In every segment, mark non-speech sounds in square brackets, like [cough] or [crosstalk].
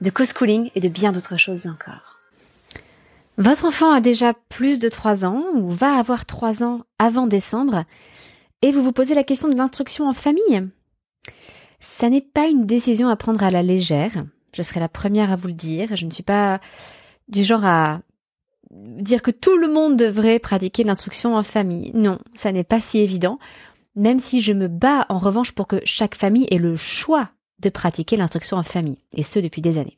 de co-schooling et de bien d'autres choses encore. Votre enfant a déjà plus de 3 ans ou va avoir 3 ans avant décembre et vous vous posez la question de l'instruction en famille. Ça n'est pas une décision à prendre à la légère. Je serai la première à vous le dire. Je ne suis pas du genre à dire que tout le monde devrait pratiquer l'instruction en famille. Non, ça n'est pas si évident, même si je me bats en revanche pour que chaque famille ait le choix de pratiquer l'instruction en famille, et ce depuis des années.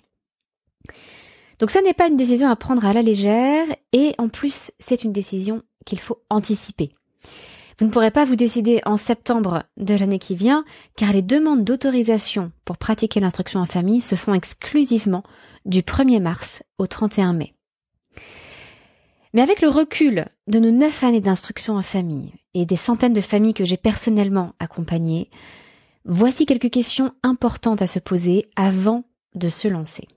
Donc ça n'est pas une décision à prendre à la légère, et en plus c'est une décision qu'il faut anticiper. Vous ne pourrez pas vous décider en septembre de l'année qui vient, car les demandes d'autorisation pour pratiquer l'instruction en famille se font exclusivement du 1er mars au 31 mai. Mais avec le recul de nos neuf années d'instruction en famille et des centaines de familles que j'ai personnellement accompagnées, voici quelques questions importantes à se poser avant de se lancer.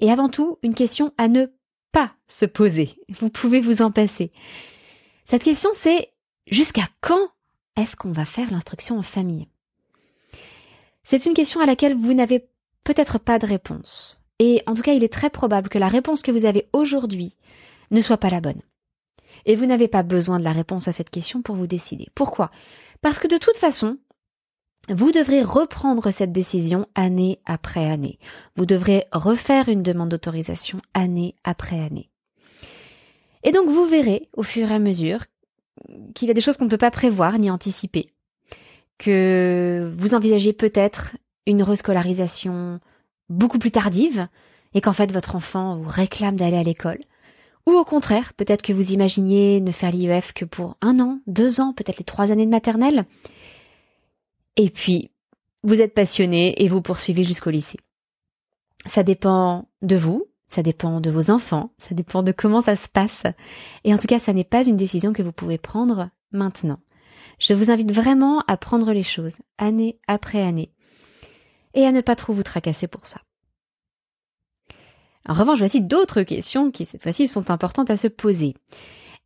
Et avant tout, une question à ne pas se poser. Vous pouvez vous en passer. Cette question, c'est jusqu'à quand est-ce qu'on va faire l'instruction en famille? C'est une question à laquelle vous n'avez peut-être pas de réponse. Et en tout cas, il est très probable que la réponse que vous avez aujourd'hui ne soit pas la bonne. Et vous n'avez pas besoin de la réponse à cette question pour vous décider. Pourquoi? Parce que de toute façon, vous devrez reprendre cette décision année après année. Vous devrez refaire une demande d'autorisation année après année. Et donc vous verrez au fur et à mesure qu'il y a des choses qu'on ne peut pas prévoir ni anticiper, que vous envisagez peut-être une rescolarisation beaucoup plus tardive et qu'en fait votre enfant vous réclame d'aller à l'école. Ou au contraire, peut-être que vous imaginiez ne faire l'IEF que pour un an, deux ans, peut-être les trois années de maternelle. Et puis, vous êtes passionné et vous poursuivez jusqu'au lycée. Ça dépend de vous, ça dépend de vos enfants, ça dépend de comment ça se passe. Et en tout cas, ça n'est pas une décision que vous pouvez prendre maintenant. Je vous invite vraiment à prendre les choses année après année et à ne pas trop vous tracasser pour ça. En revanche, voici d'autres questions qui cette fois-ci sont importantes à se poser.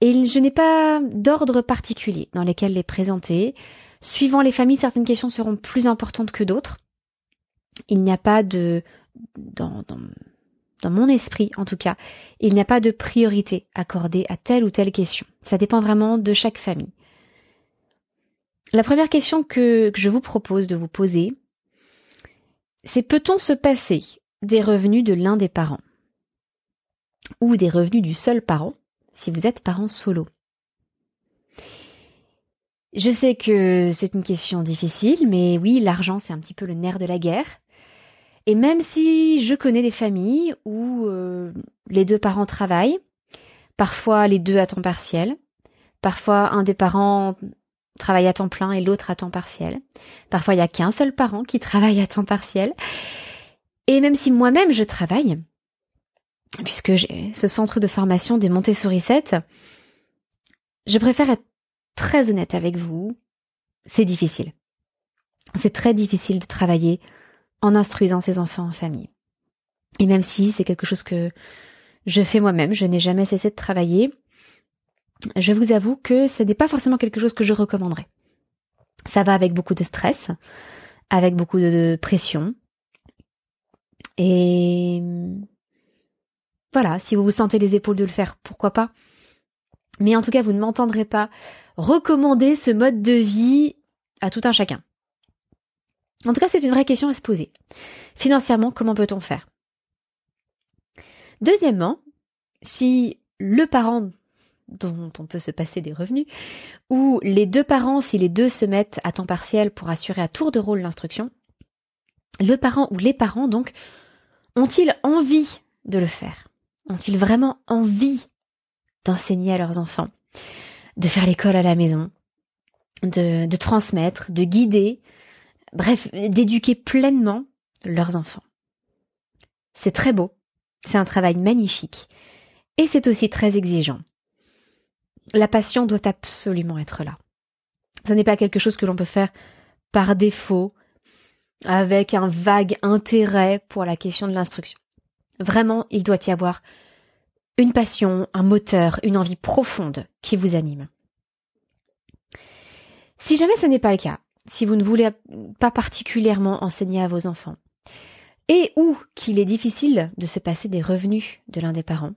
Et je n'ai pas d'ordre particulier dans lesquels les présenter. Suivant les familles, certaines questions seront plus importantes que d'autres. Il n'y a pas de, dans, mon esprit en tout cas, il n'y a pas de priorité accordée à telle ou telle question. Ça dépend vraiment de chaque famille. La première question que, que je vous propose de vous poser, c'est peut-on se passer des revenus de l'un des parents ou des revenus du seul parent si vous êtes parent solo? Je sais que c'est une question difficile, mais oui, l'argent c'est un petit peu le nerf de la guerre. Et même si je connais des familles où euh, les deux parents travaillent, parfois les deux à temps partiel, parfois un des parents travaille à temps plein et l'autre à temps partiel. Parfois, il n'y a qu'un seul parent qui travaille à temps partiel. Et même si moi-même je travaille, puisque j'ai ce centre de formation des Montessori 7, je préfère être très honnête avec vous. C'est difficile. C'est très difficile de travailler en instruisant ses enfants en famille. Et même si c'est quelque chose que je fais moi-même, je n'ai jamais cessé de travailler, je vous avoue que ce n'est pas forcément quelque chose que je recommanderais. Ça va avec beaucoup de stress, avec beaucoup de pression. Et voilà, si vous vous sentez les épaules de le faire, pourquoi pas? Mais en tout cas, vous ne m'entendrez pas recommander ce mode de vie à tout un chacun. En tout cas, c'est une vraie question à se poser. Financièrement, comment peut-on faire? Deuxièmement, si le parent dont on peut se passer des revenus, ou les deux parents, si les deux se mettent à temps partiel pour assurer à tour de rôle l'instruction, le parent ou les parents, donc, ont-ils envie de le faire? Ont-ils vraiment envie d'enseigner à leurs enfants, de faire l'école à la maison, de, transmettre, de guider, bref, d'éduquer pleinement leurs enfants C'est très beau, c'est un travail magnifique, et c'est aussi très exigeant la passion doit absolument être là. Ce n'est pas quelque chose que l'on peut faire par défaut, avec un vague intérêt pour la question de l'instruction. Vraiment, il doit y avoir une passion, un moteur, une envie profonde qui vous anime. Si jamais ce n'est pas le cas, si vous ne voulez pas particulièrement enseigner à vos enfants, et ou qu'il est difficile de se passer des revenus de l'un des parents,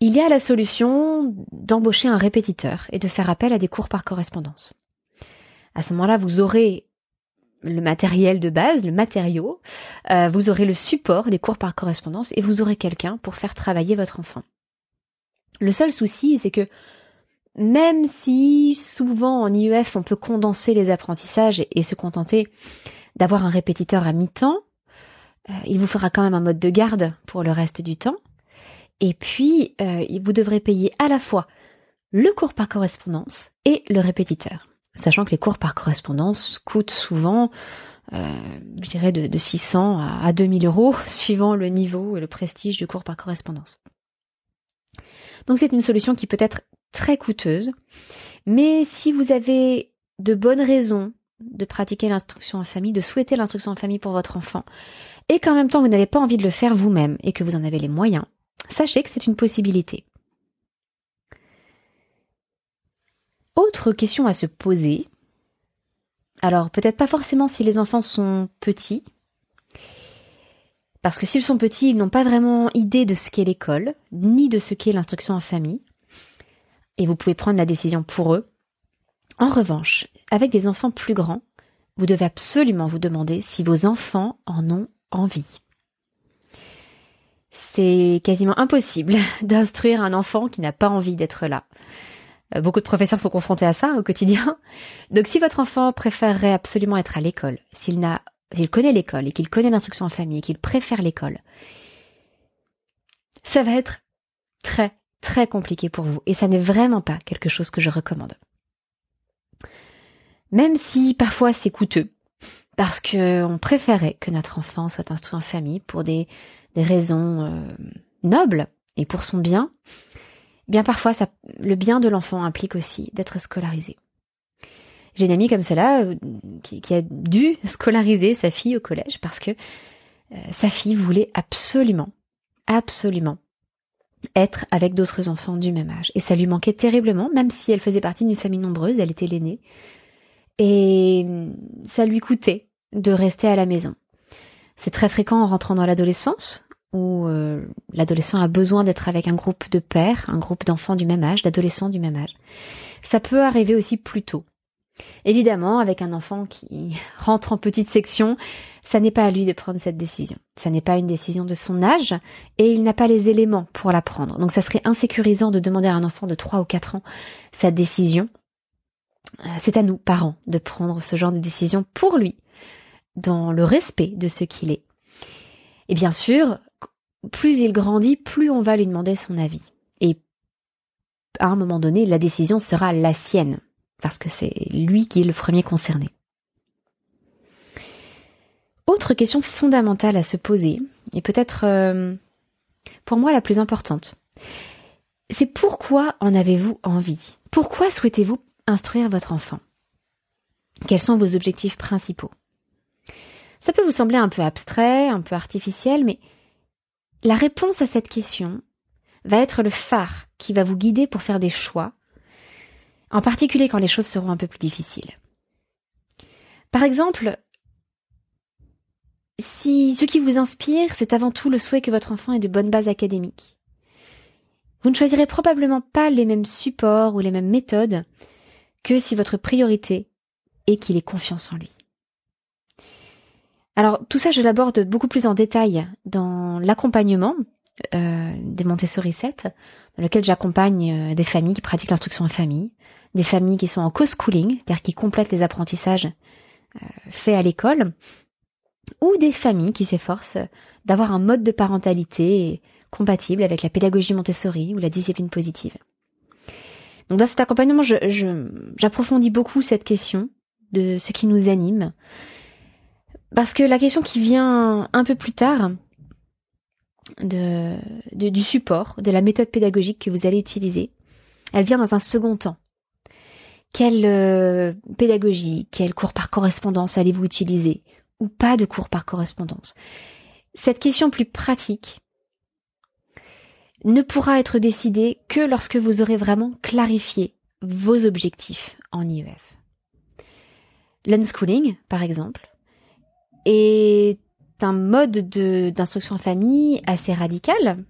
il y a la solution d'embaucher un répétiteur et de faire appel à des cours par correspondance. À ce moment-là, vous aurez le matériel de base, le matériau, euh, vous aurez le support des cours par correspondance et vous aurez quelqu'un pour faire travailler votre enfant. Le seul souci, c'est que même si souvent en IEF on peut condenser les apprentissages et, se contenter d'avoir un répétiteur à mi-temps, euh, il vous fera quand même un mode de garde pour le reste du temps. Et puis, euh, vous devrez payer à la fois le cours par correspondance et le répétiteur. Sachant que les cours par correspondance coûtent souvent, euh, je dirais, de, 600 à, 2000 euros, suivant le niveau et le prestige du cours par correspondance. Donc c'est une solution qui peut être très coûteuse, mais si vous avez de bonnes raisons de pratiquer l'instruction en famille, de souhaiter l'instruction en famille pour votre enfant, et qu'en même temps vous n'avez pas envie de le faire vous-même et que vous en avez les moyens, Sachez que c'est une possibilité. Autre question à se poser. Alors peut-être pas forcément si les enfants sont petits, parce que s'ils sont petits, ils n'ont pas vraiment idée de ce qu'est l'école, ni de ce qu'est l'instruction en famille, et vous pouvez prendre la décision pour eux. En revanche, avec des enfants plus grands, vous devez absolument vous demander si vos enfants en ont envie c'est quasiment impossible [laughs] d'instruire un enfant qui n'a pas envie d'être là. Euh, beaucoup de professeurs sont confrontés à ça au quotidien. Donc si votre enfant préférerait absolument être à l'école, s'il n'a s'il connaît l'école et qu'il connaît l'instruction en famille et qu'il préfère l'école, ça va être très très compliqué pour vous et ça n'est vraiment pas quelque chose que je recommande. Même si parfois c'est coûteux, parce qu'on préférait que notre enfant soit instruit en famille pour des raisons euh, nobles et pour son bien, bien parfois ça, le bien de l'enfant implique aussi d'être scolarisé. J'ai une amie comme cela euh, qui, a dû [laughs] scolariser sa fille au collège parce que euh, sa fille voulait absolument, absolument être avec d'autres enfants du même âge. Et ça lui manquait terriblement, même si elle faisait partie d'une famille nombreuse, elle était l'aînée. Et ça lui coûtait de rester à la maison. C'est très fréquent en rentrant dans l'adolescence, où euh, l'adolescent a besoin d'être avec un groupe de pères, un groupe d'enfants du même âge, d'adolescents du même âge. Ça peut arriver aussi plus tôt. Évidemment, avec un enfant qui [laughs] rentre en petite section, ça n'est pas à lui de prendre cette décision. Ça n'est pas une décision de son âge et il n'a pas les éléments pour la prendre. Donc ça serait insécurisant de demander à un enfant de 3 ou 4 ans sa décision. Euh, c'est à nous, parents, de prendre ce genre de décision pour lui, dans le respect de ce qu'il est. Et bien sûr, plus il grandit, plus on va lui demander son avis. Et à un moment donné, la décision sera la sienne, parce que c'est lui qui est le premier concerné. Autre question fondamentale à se poser, et peut-être euh, pour moi la plus importante, c'est pourquoi en avez-vous envie? Pourquoi souhaitez-vous instruire votre enfant? Quels sont vos objectifs principaux? Ça peut vous sembler un peu abstrait, un peu artificiel, mais la réponse à cette question va être le phare qui va vous guider pour faire des choix, en particulier quand les choses seront un peu plus difficiles. Par exemple, si ce qui vous inspire, c'est avant tout le souhait que votre enfant ait de bonnes bases académiques, vous ne choisirez probablement pas les mêmes supports ou les mêmes méthodes que si votre priorité est qu'il ait confiance en lui. Alors tout ça, je l'aborde beaucoup plus en détail dans l'accompagnement euh, des Montessori 7, dans lequel j'accompagne euh, des familles qui pratiquent l'instruction en famille, des familles qui sont en co-schooling, c'est-à-dire qui complètent les apprentissages euh, faits à l'école, ou des familles qui s'efforcent d'avoir un mode de parentalité compatible avec la pédagogie Montessori ou la discipline positive. Donc dans cet accompagnement, j'approfondis beaucoup cette question de ce qui nous anime, parce que la question qui vient un peu plus tard, de, du support, de la méthode pédagogique que vous allez utiliser, elle vient dans un second temps. Quelle euh, pédagogie, quel cours par correspondance allez-vous utiliser ou pas de cours par correspondance? Cette question plus pratique ne pourra être décidée que lorsque vous aurez vraiment clarifié vos objectifs en IEF. L'unschooling, par exemple, est un mode d'instruction en famille assez radical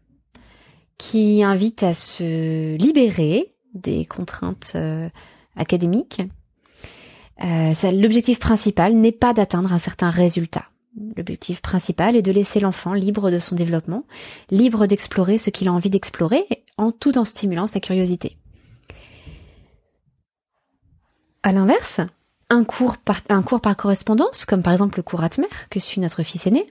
qui invite à se libérer des contraintes euh, académiques. Euh, L'objectif principal n'est pas d'atteindre un certain résultat. L'objectif principal est de laisser l'enfant libre de son développement, libre d'explorer ce qu'il a envie d'explorer, en tout en stimulant sa curiosité. À l'inverse, un cours par, un cours par correspondance, comme par exemple le cours Atmer que suit notre fils aîné,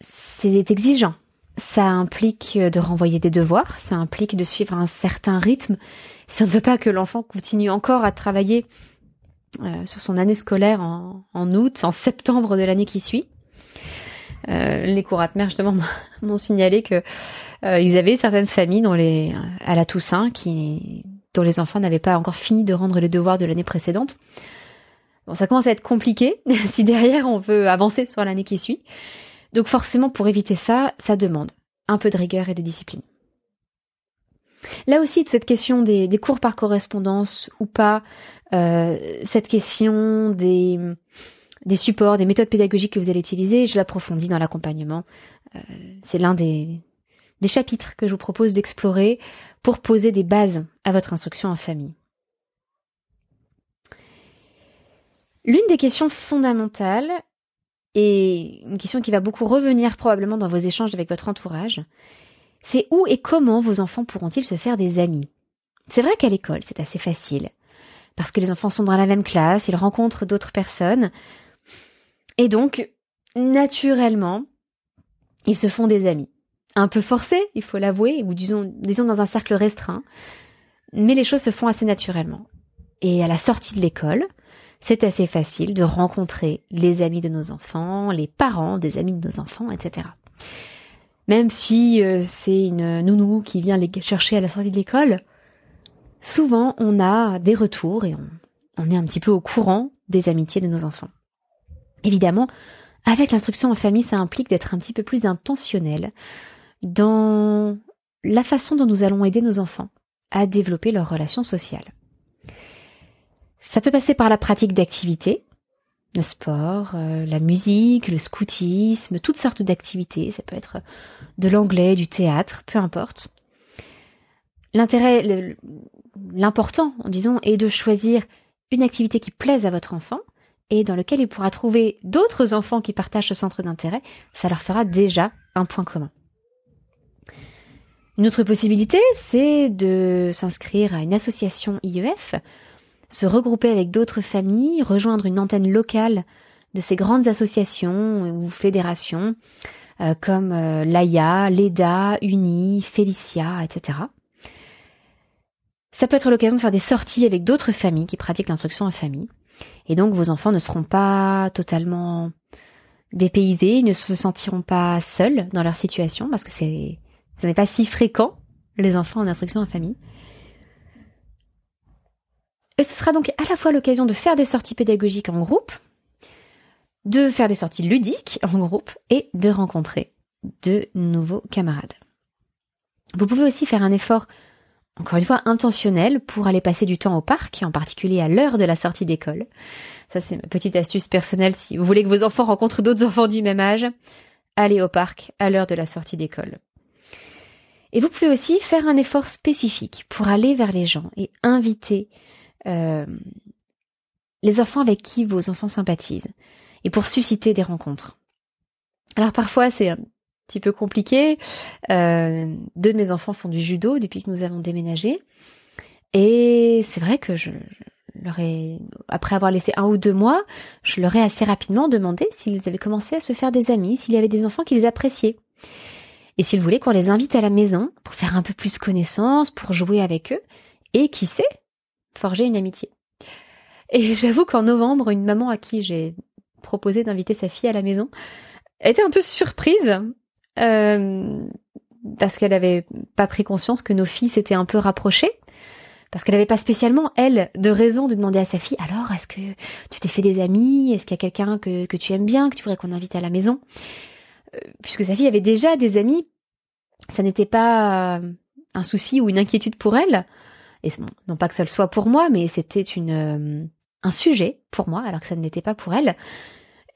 c'est exigeant. Ça implique de renvoyer des devoirs, ça implique de suivre un certain rythme. Si on ne veut pas que l'enfant continue encore à travailler euh, sur son année scolaire en, août, en septembre de l'année qui suit, euh, les cours Atmer justement [laughs] m'ont signalé que euh, ils avaient certaines familles dont les à la Toussaint qui dont les enfants n'avaient pas encore fini de rendre les devoirs de l'année précédente. Bon, ça commence à être compliqué [laughs] si derrière on veut avancer sur l'année qui suit. Donc forcément, pour éviter ça, ça demande un peu de rigueur et de discipline. Là aussi, cette question des, cours par correspondance ou pas, euh, cette question des, supports, des méthodes pédagogiques que vous allez utiliser, je l'approfondis dans l'accompagnement. Euh, c'est l'un des chapitres que je vous propose d'explorer pour poser des bases à votre instruction en famille. L'une des questions fondamentales, et une question qui va beaucoup revenir probablement dans vos échanges avec votre entourage, c'est où et comment vos enfants pourront-ils se faire des amis? C'est vrai qu'à l'école, c'est assez facile, parce que les enfants sont dans la même classe, ils rencontrent d'autres personnes, et donc, naturellement, ils se font des amis un peu forcé, il faut l'avouer, ou disons, dans un cercle restreint, mais les choses se font assez naturellement. Et à la sortie de l'école, c'est assez facile de rencontrer les amis de nos enfants, les parents des amis de nos enfants, etc. Même si euh, c'est une nounou qui vient les chercher à la sortie de l'école, souvent on a des retours et on est un petit peu au courant des amitiés de nos enfants. Évidemment, avec l'instruction en famille, ça implique d'être un petit peu plus intentionnel, dans la façon dont nous allons aider nos enfants à développer leurs relations sociales. Ça peut passer par la pratique d'activités, le sport, euh, la musique, le scoutisme, toutes sortes d'activités. Ça peut être de l'anglais, du théâtre, peu importe. L'intérêt, l'important, disons, est de choisir une activité qui plaise à votre enfant et dans lequel il pourra trouver d'autres enfants qui partagent ce centre d'intérêt, ça leur fera déjà un point commun. Une autre possibilité, c'est de s'inscrire à une association IEF, se regrouper avec d'autres familles, rejoindre une antenne locale de ces grandes associations ou fédérations euh, comme euh, l'AIA, l'EDA, UNI, Félicia, etc. Ça peut être l'occasion de faire des sorties avec d'autres familles qui pratiquent l'instruction en famille. Et donc vos enfants ne seront pas totalement dépaysés, ils ne se sentiront pas seuls dans leur situation parce que c'est, ce n'est pas si fréquent les enfants en instruction en famille. Et ce sera donc à la fois l'occasion de faire des sorties pédagogiques en groupe, de faire des sorties ludiques en groupe et de rencontrer de nouveaux camarades. Vous pouvez aussi faire un effort encore une fois intentionnel pour aller passer du temps au parc, en particulier à l'heure de la sortie d'école. Ça c'est ma petite astuce personnelle si vous voulez que vos enfants rencontrent d'autres enfants du même âge, allez au parc à l'heure de la sortie d'école. Et vous pouvez aussi faire un effort spécifique pour aller vers les gens et inviter euh, les enfants avec qui vos enfants sympathisent et pour susciter des rencontres. Alors parfois c'est petit peu compliqué. Euh, deux de mes enfants font du judo depuis que nous avons déménagé. Et c'est vrai que je, leur ai, après avoir laissé un ou deux mois, je leur ai assez rapidement demandé s'ils avaient commencé à se faire des amis, s'il y avait des enfants qu'ils appréciaient. Et s'ils voulaient qu'on les invite à la maison pour faire un peu plus connaissance, pour jouer avec eux, et qui sait, forger une amitié. Et [laughs] j'avoue qu'en novembre, une maman à qui j'ai proposé d'inviter sa fille à la maison était un peu surprise euh, parce qu'elle avait pas pris conscience que nos filles s'étaient un peu rapprochées, parce qu'elle n'avait pas spécialement, elle, de raison de demander à sa fille, alors, est-ce que tu t'es fait des amis? Est-ce qu'il y a quelqu'un que, que tu aimes bien, que tu voudrais qu'on invite à la maison? Euh, Puisque sa fille avait déjà des amis, ça n'était pas un souci ou une inquiétude pour elle. Et non pas que ça le soit pour moi, mais c'était une euh, un sujet pour moi, alors que ça ne l'était pas pour elle.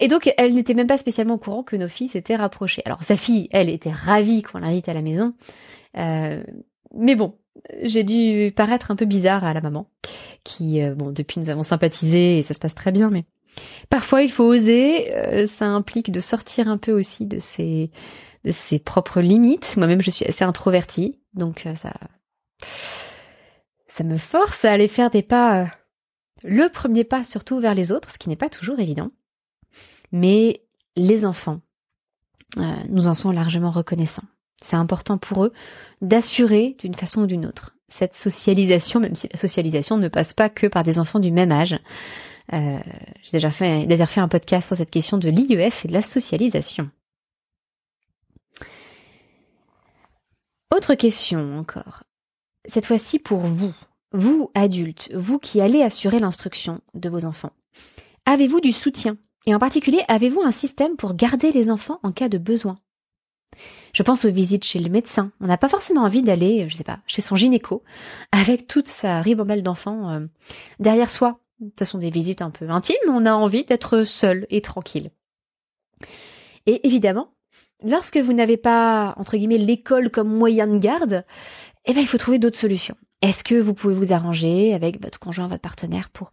Et donc, elle n'était même pas spécialement au courant que nos filles s'étaient rapprochées. Alors, sa fille, elle, était ravie qu'on l'invite à la maison. Euh, mais bon, j'ai dû paraître un peu bizarre à la maman, qui, euh, bon, depuis nous avons sympathisé et ça se passe très bien, mais parfois il faut oser. Euh, ça implique de sortir un peu aussi de ses, ses propres limites. Moi-même, je suis assez introvertie, donc ça, ça me force à aller faire des pas, le premier pas surtout vers les autres, ce qui n'est pas toujours évident mais les enfants euh, nous en sont largement reconnaissants. C'est important pour eux d'assurer d'une façon ou d'une autre cette socialisation, même si la socialisation ne passe pas que par des enfants du même âge. Euh, J'ai déjà fait, déjà fait un podcast sur cette question de l'IEF et de la socialisation. Autre question encore. Cette fois-ci pour vous, vous adultes, vous qui allez assurer l'instruction de vos enfants. Avez-vous du soutien? Et en particulier, avez-vous un système pour garder les enfants en cas de besoin? Je pense aux visites chez le médecin. On n'a pas forcément envie d'aller, je sais pas, chez son gynéco [laughs] avec toute sa ribambelle d'enfants euh, derrière soi. Ce sont des visites un peu intimes, on a envie d'être seul et tranquille. Et évidemment, lorsque vous n'avez pas, entre guillemets, l'école comme moyen de garde, eh ben, il faut trouver d'autres solutions. Est-ce que vous pouvez vous arranger avec votre conjoint, votre partenaire pour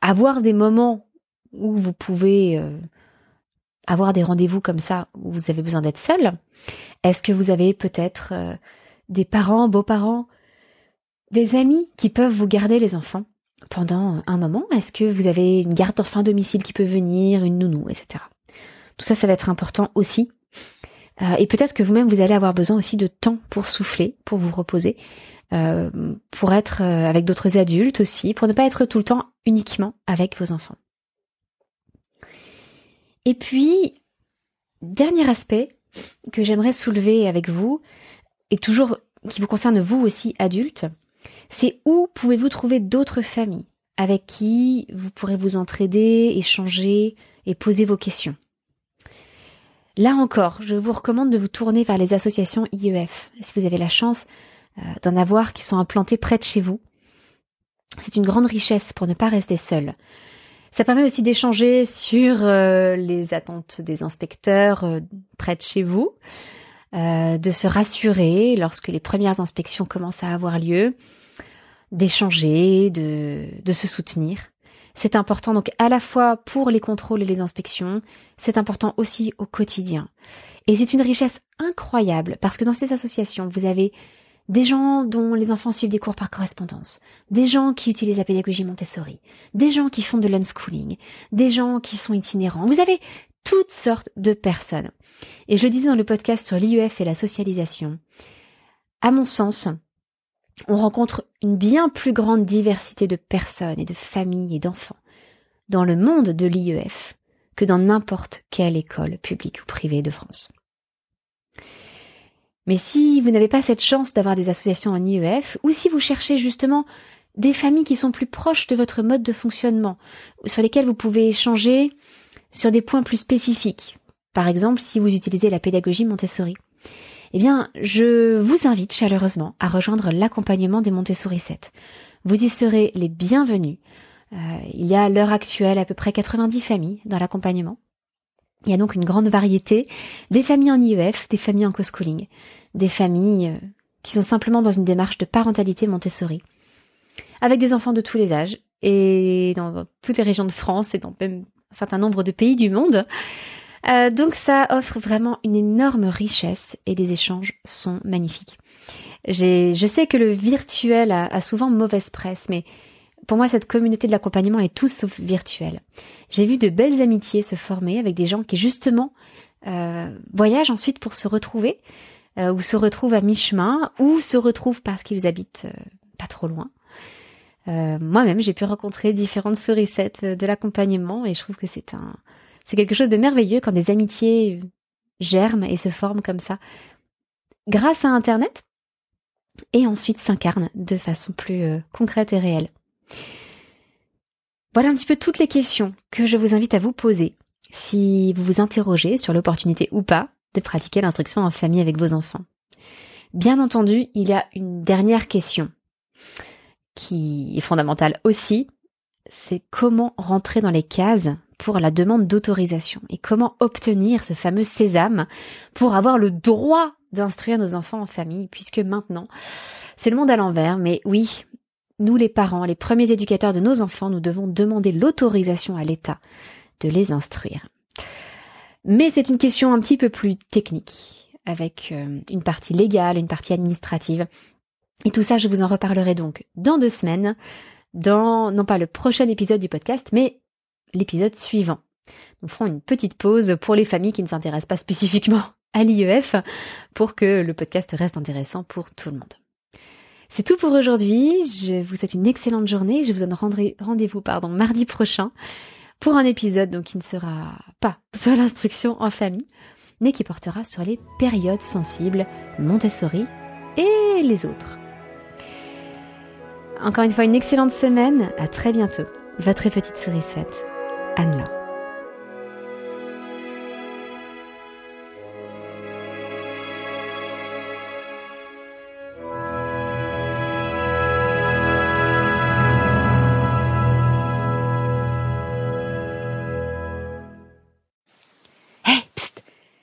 avoir des moments où vous pouvez euh, avoir des rendez-vous comme ça où vous avez besoin d'être seul? Est-ce que vous avez peut-être euh, des parents, beaux-parents, des amis qui peuvent vous garder les enfants pendant un moment? Est-ce que vous avez une garde d'enfants domicile qui peut venir, une nounou, etc. Tout ça, ça va être important aussi. Euh, et peut-être que vous-même, vous allez avoir besoin aussi de temps pour souffler, pour vous reposer, pour être avec d'autres adultes aussi, pour ne pas être tout le temps uniquement avec vos enfants. Et puis, dernier aspect que j'aimerais soulever avec vous, et toujours qui vous concerne vous aussi adultes, c'est où pouvez-vous trouver d'autres familles avec qui vous pourrez vous entraider, échanger et poser vos questions? Là encore, je vous recommande de vous tourner vers les associations IEF, si vous avez la chance euh, d'en avoir qui sont implantées près de chez vous. C'est une grande richesse pour ne pas rester seul. Ça permet aussi d'échanger sur euh, les attentes des inspecteurs euh, près de chez vous, de se rassurer lorsque les premières inspections commencent à avoir lieu, d'échanger, de se soutenir. C'est important donc à la fois pour les contrôles et les inspections, c'est important aussi au quotidien. Et c'est une richesse incroyable parce que dans ces associations, vous avez des gens dont les enfants suivent des cours par correspondance, des gens qui utilisent la pédagogie Montessori, des gens qui font de l'unschooling, des gens qui sont itinérants. Vous avez toutes sortes de personnes. Et je disais dans le podcast sur l'IEF et la socialisation, à mon sens, on rencontre une bien plus grande diversité de personnes et de familles et d'enfants dans le monde de l'IEF que dans n'importe quelle école publique ou privée de France. Mais si vous n'avez pas cette chance d'avoir des associations en IEF, ou si vous cherchez justement des familles qui sont plus proches de votre mode de fonctionnement, sur lesquelles vous pouvez échanger sur des points plus spécifiques, par exemple si vous utilisez la pédagogie Montessori, eh bien, je vous invite chaleureusement à rejoindre l'accompagnement des Montessori 7. Vous y serez les bienvenus. Euh, il y a à l'heure actuelle à peu près 90 familles dans l'accompagnement. Il y a donc une grande variété des familles en IEF, des familles en co-schooling, des familles euh, qui sont simplement dans une démarche de parentalité Montessori, avec des enfants de tous les âges et dans toutes les régions de France et dans même un certain nombre de pays du monde. Euh, donc ça offre vraiment une énorme richesse et les échanges sont magnifiques. je sais que le virtuel a, souvent mauvaise presse, mais pour moi cette communauté de l'accompagnement est tout sauf virtuelle. J'ai vu de belles amitiés se former avec des gens qui justement euh, voyagent ensuite pour se retrouver, euh, ou se retrouvent à mi-chemin, ou se retrouvent parce qu'ils habitent pas trop loin. Moi-même, j'ai pu rencontrer différentes souricettes de l'accompagnement et je trouve que c'est un, c'est quelque chose de merveilleux quand des amitiés germent et se forment comme ça grâce à Internet et ensuite s'incarnent de façon plus euh, concrète et réelle. Voilà un petit peu toutes les questions que je vous invite à vous poser si vous vous interrogez sur l'opportunité ou pas de pratiquer l'instruction en famille avec vos enfants. Bien entendu, il y a une dernière question qui est fondamentale aussi, c'est comment rentrer dans les cases pour la demande d'autorisation et comment obtenir ce fameux sésame pour avoir le droit d'instruire nos enfants en famille, puisque maintenant, c'est le monde à l'envers, mais oui, nous les parents, les premiers éducateurs de nos enfants, nous devons demander l'autorisation à l'État de les instruire. Mais c'est une question un petit peu plus technique, avec euh, une partie légale, une partie administrative. Et tout ça, je vous en reparlerai donc dans deux semaines, dans, non pas le prochain épisode du podcast, mais l'épisode suivant. Nous ferons une petite pause pour les familles qui ne s'intéressent pas spécifiquement [laughs] à l'IEF pour que le podcast reste intéressant pour tout le monde. C'est tout pour aujourd'hui. Je vous souhaite une excellente journée. Je vous donne rendez-vous pardon, mardi prochain pour un épisode qui ne sera pas [laughs] sur l'instruction en famille, mais qui portera sur les périodes sensibles Montessori et les autres. Encore une fois, une excellente semaine. À très bientôt. Votre petite sourisette. Anne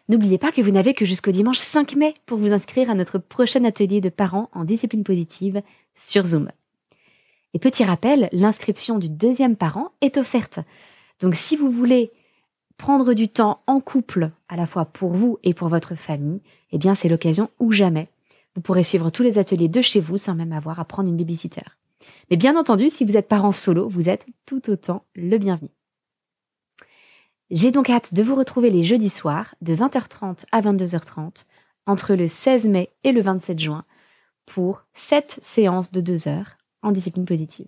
N'oubliez pas que vous n'avez que jusqu'au dimanche 5 mai pour vous inscrire à notre prochain atelier de parents en discipline positive sur Zoom. Et petit rappel, l'inscription du deuxième parent est offerte. Donc si vous voulez prendre du temps en couple, à la fois pour vous et pour votre famille, eh bien c'est l'occasion ou jamais. Vous pourrez suivre tous les ateliers de chez vous sans même avoir à prendre une babysitter. Mais bien entendu, si vous êtes parent solo, vous êtes tout autant le bienvenu. J'ai donc hâte de vous retrouver les jeudis soirs de 20h30 à 22h30 entre le 16 mai et le 27 juin pour 7 séances de 2 heures en discipline positive.